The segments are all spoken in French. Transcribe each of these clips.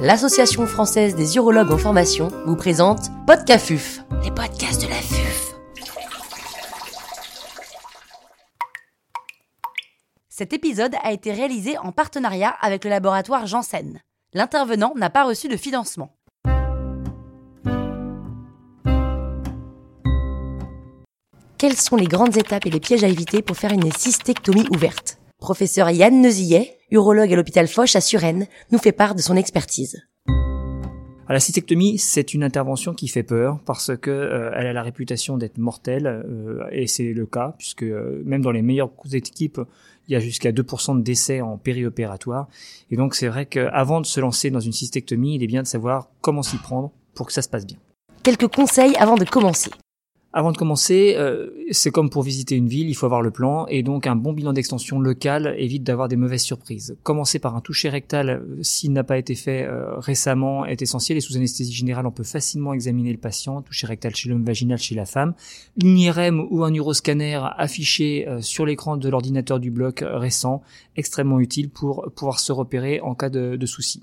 l'Association française des urologues en formation vous présente Podcafuf, les podcasts de la FUF. Cet épisode a été réalisé en partenariat avec le laboratoire Janssen. L'intervenant n'a pas reçu de financement. Quelles sont les grandes étapes et les pièges à éviter pour faire une cystectomie ouverte? Professeur Yann Nezillet, urologue à l'hôpital Foch à Suresnes, nous fait part de son expertise. la cystectomie, c'est une intervention qui fait peur parce que euh, elle a la réputation d'être mortelle euh, et c'est le cas puisque euh, même dans les meilleures équipes, il y a jusqu'à 2% de décès en périopératoire et donc c'est vrai qu'avant de se lancer dans une cystectomie, il est bien de savoir comment s'y prendre pour que ça se passe bien. Quelques conseils avant de commencer. Avant de commencer, euh, c'est comme pour visiter une ville, il faut avoir le plan et donc un bon bilan d'extension local évite d'avoir des mauvaises surprises. Commencer par un toucher rectal euh, s'il n'a pas été fait euh, récemment est essentiel et sous anesthésie générale on peut facilement examiner le patient, toucher rectal chez l'homme, vaginal chez la femme. Une IRM ou un uroscanner affiché sur l'écran de l'ordinateur du bloc récent, extrêmement utile pour pouvoir se repérer en cas de, de souci.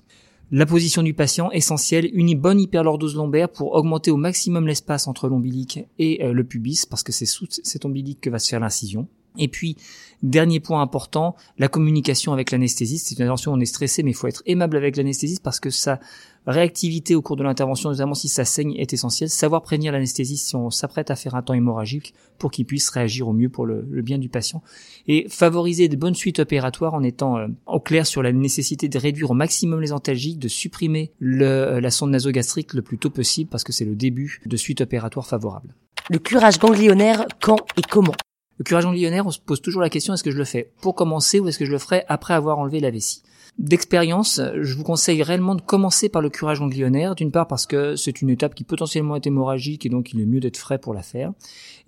La position du patient, essentielle, une bonne hyperlordose lombaire pour augmenter au maximum l'espace entre l'ombilic et euh, le pubis, parce que c'est sous cet ombilic que va se faire l'incision. Et puis, dernier point important, la communication avec l'anesthésiste. C'est une intervention, on est stressé, mais il faut être aimable avec l'anesthésiste parce que sa réactivité au cours de l'intervention, notamment si ça saigne, est essentielle. Savoir prévenir l'anesthésiste si on s'apprête à faire un temps hémorragique pour qu'il puisse réagir au mieux pour le, bien du patient. Et favoriser de bonnes suites opératoires en étant euh, au clair sur la nécessité de réduire au maximum les antalgiques, de supprimer euh, la sonde nasogastrique le plus tôt possible parce que c'est le début de suites opératoires favorables. Le curage ganglionnaire, quand et comment? Le curage ganglionnaire, on se pose toujours la question est-ce que je le fais pour commencer ou est-ce que je le ferai après avoir enlevé la vessie? D'expérience, je vous conseille réellement de commencer par le curage ganglionnaire, d'une part parce que c'est une étape qui potentiellement est hémorragique et donc il est mieux d'être frais pour la faire.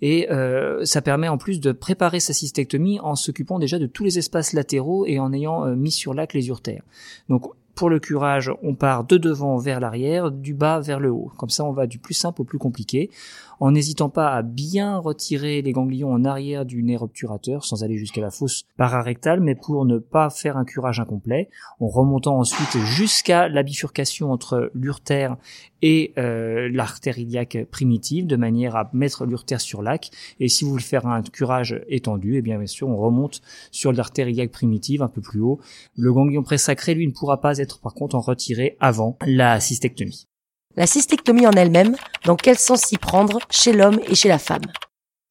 Et euh, ça permet en plus de préparer sa cystectomie en s'occupant déjà de tous les espaces latéraux et en ayant euh, mis sur l'acte les urtères. Donc pour le curage, on part de devant vers l'arrière, du bas vers le haut. Comme ça, on va du plus simple au plus compliqué, en n'hésitant pas à bien retirer les ganglions en arrière du nerf obturateur, sans aller jusqu'à la fosse pararectale, mais pour ne pas faire un curage incomplet, en remontant ensuite jusqu'à la bifurcation entre l'urtère et euh, l'artère iliaque primitive, de manière à mettre l'urtère sur l'ac. Et si vous voulez faire un curage étendu, eh bien bien sûr, on remonte sur l'artère iliaque primitive un peu plus haut. Le ganglion présacré, lui, ne pourra pas être par contre en retiré avant la cystectomie. La cystectomie en elle-même, dans quel sens s'y prendre chez l'homme et chez la femme?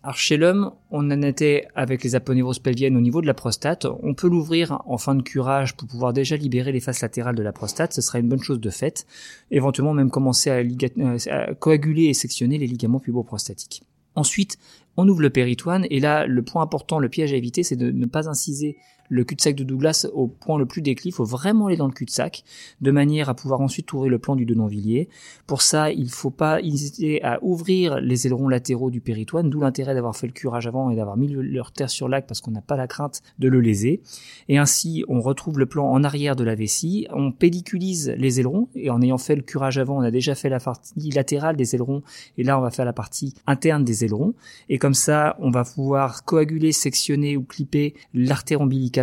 Alors chez l'homme, on en était avec les aponeuroses pelviennes au niveau de la prostate. On peut l'ouvrir en fin de curage pour pouvoir déjà libérer les faces latérales de la prostate. Ce sera une bonne chose de fait. Éventuellement même commencer à, euh, à coaguler et sectionner les ligaments puboprostatiques. Ensuite, on ouvre le péritoine et là, le point important, le piège à éviter, c'est de ne pas inciser le cul-de-sac de Douglas au point le plus déclive, il faut vraiment aller dans le cul-de-sac, de manière à pouvoir ensuite ouvrir le plan du Denonvilliers. Pour ça, il ne faut pas hésiter à ouvrir les ailerons latéraux du péritoine, d'où l'intérêt d'avoir fait le curage avant et d'avoir mis leur terre sur l'acte parce qu'on n'a pas la crainte de le léser. Et ainsi, on retrouve le plan en arrière de la vessie, on pelliculise les ailerons, et en ayant fait le curage avant, on a déjà fait la partie latérale des ailerons, et là, on va faire la partie interne des ailerons. Et comme ça, on va pouvoir coaguler, sectionner ou clipper l'artère ombilicale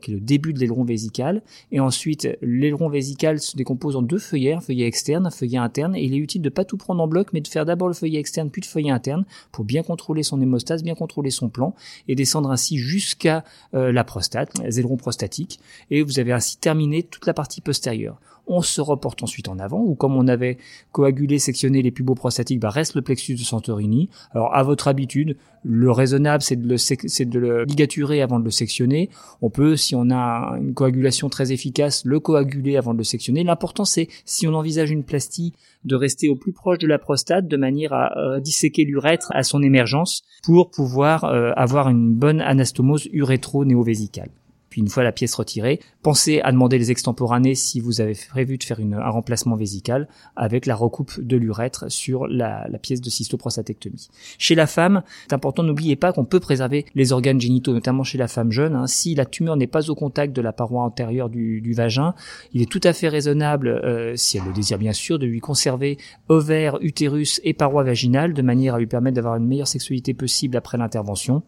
qui est le début de l'aileron vésical, et ensuite l'aileron vésical se décompose en deux feuillets, un feuillet externe, un feuillet interne, et il est utile de pas tout prendre en bloc, mais de faire d'abord le feuillet externe puis le feuillet interne pour bien contrôler son hémostase, bien contrôler son plan, et descendre ainsi jusqu'à euh, la prostate, les ailerons prostatiques, et vous avez ainsi terminé toute la partie postérieure on se reporte ensuite en avant, ou comme on avait coagulé, sectionné les puboprostatiques, prostatiques, bah reste le plexus de Santorini. Alors à votre habitude, le raisonnable c'est de le, c'est de le ligaturer avant de le sectionner. On peut, si on a une coagulation très efficace, le coaguler avant de le sectionner. L'important c'est, si on envisage une plastie, de rester au plus proche de la prostate de manière à euh, disséquer l'urètre à son émergence pour pouvoir euh, avoir une bonne anastomose urétro-néovésicale. Puis une fois la pièce retirée, pensez à demander les extemporanés si vous avez prévu de faire un remplacement vésical avec la recoupe de l'urètre sur la, pièce de cystoprostatectomie. Chez la femme, c'est important, n'oubliez pas qu'on peut préserver les organes génitaux, notamment chez la femme jeune. Hein. Si la tumeur n'est pas au contact de la paroi antérieure du, vagin, il est tout à fait raisonnable, euh, si elle le désire bien sûr, de lui conserver ovaire, utérus et paroi vaginale de manière à lui permettre d'avoir une meilleure sexualité possible après l'intervention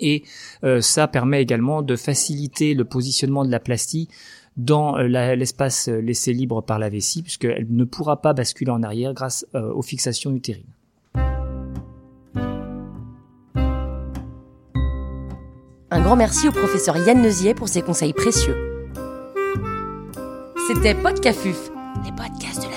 Et ça permet également de faciliter le positionnement de la plastie dans l'espace laissé libre par la vessie, puisqu'elle ne pourra pas basculer en arrière grâce aux fixations utérines. Un grand merci au professeur Yann Neusier pour ses conseils précieux. C'était Podcafuf, les podcasts.